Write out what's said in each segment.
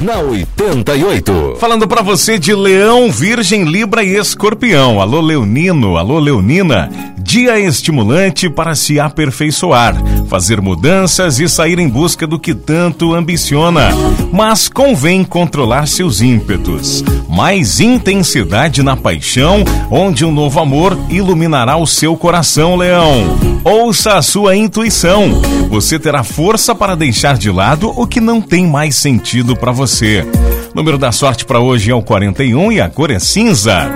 na 88. Falando para você de Leão, Virgem, Libra e Escorpião. Alô Leonino, alô Leonina. Dia estimulante para se aperfeiçoar, fazer mudanças e sair em busca do que tanto ambiciona. Mas convém controlar seus ímpetos. Mais intensidade na paixão, onde um novo amor iluminará o seu coração, Leão. Ouça a sua intuição. Você terá força para deixar de lado o que não tem mais sentido para você. Número da sorte para hoje é o 41 e a cor é cinza.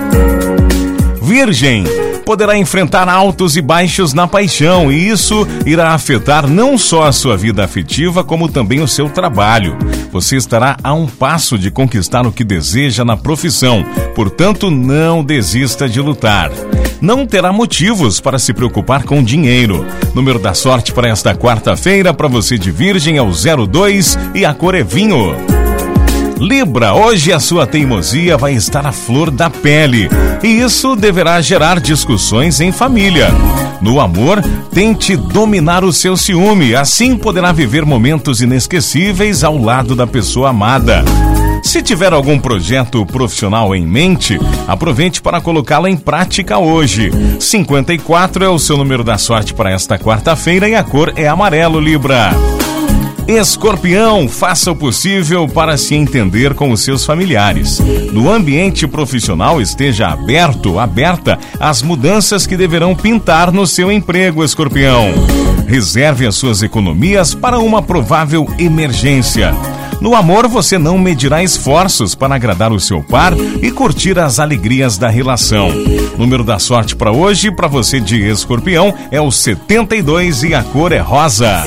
Virgem poderá enfrentar altos e baixos na paixão, e isso irá afetar não só a sua vida afetiva, como também o seu trabalho. Você estará a um passo de conquistar o que deseja na profissão, portanto, não desista de lutar. Não terá motivos para se preocupar com dinheiro. Número da sorte para esta quarta-feira, para você de Virgem, é o 02 e a cor é vinho. Libra, hoje a sua teimosia vai estar à flor da pele e isso deverá gerar discussões em família. No amor, tente dominar o seu ciúme, assim poderá viver momentos inesquecíveis ao lado da pessoa amada. Se tiver algum projeto profissional em mente, aproveite para colocá-lo em prática hoje. 54 é o seu número da sorte para esta quarta-feira e a cor é amarelo, Libra. Escorpião, faça o possível para se entender com os seus familiares. No ambiente profissional, esteja aberto, aberta às mudanças que deverão pintar no seu emprego, Escorpião. Reserve as suas economias para uma provável emergência. No amor, você não medirá esforços para agradar o seu par e curtir as alegrias da relação. Número da sorte para hoje, para você de escorpião, é o 72 e a cor é rosa.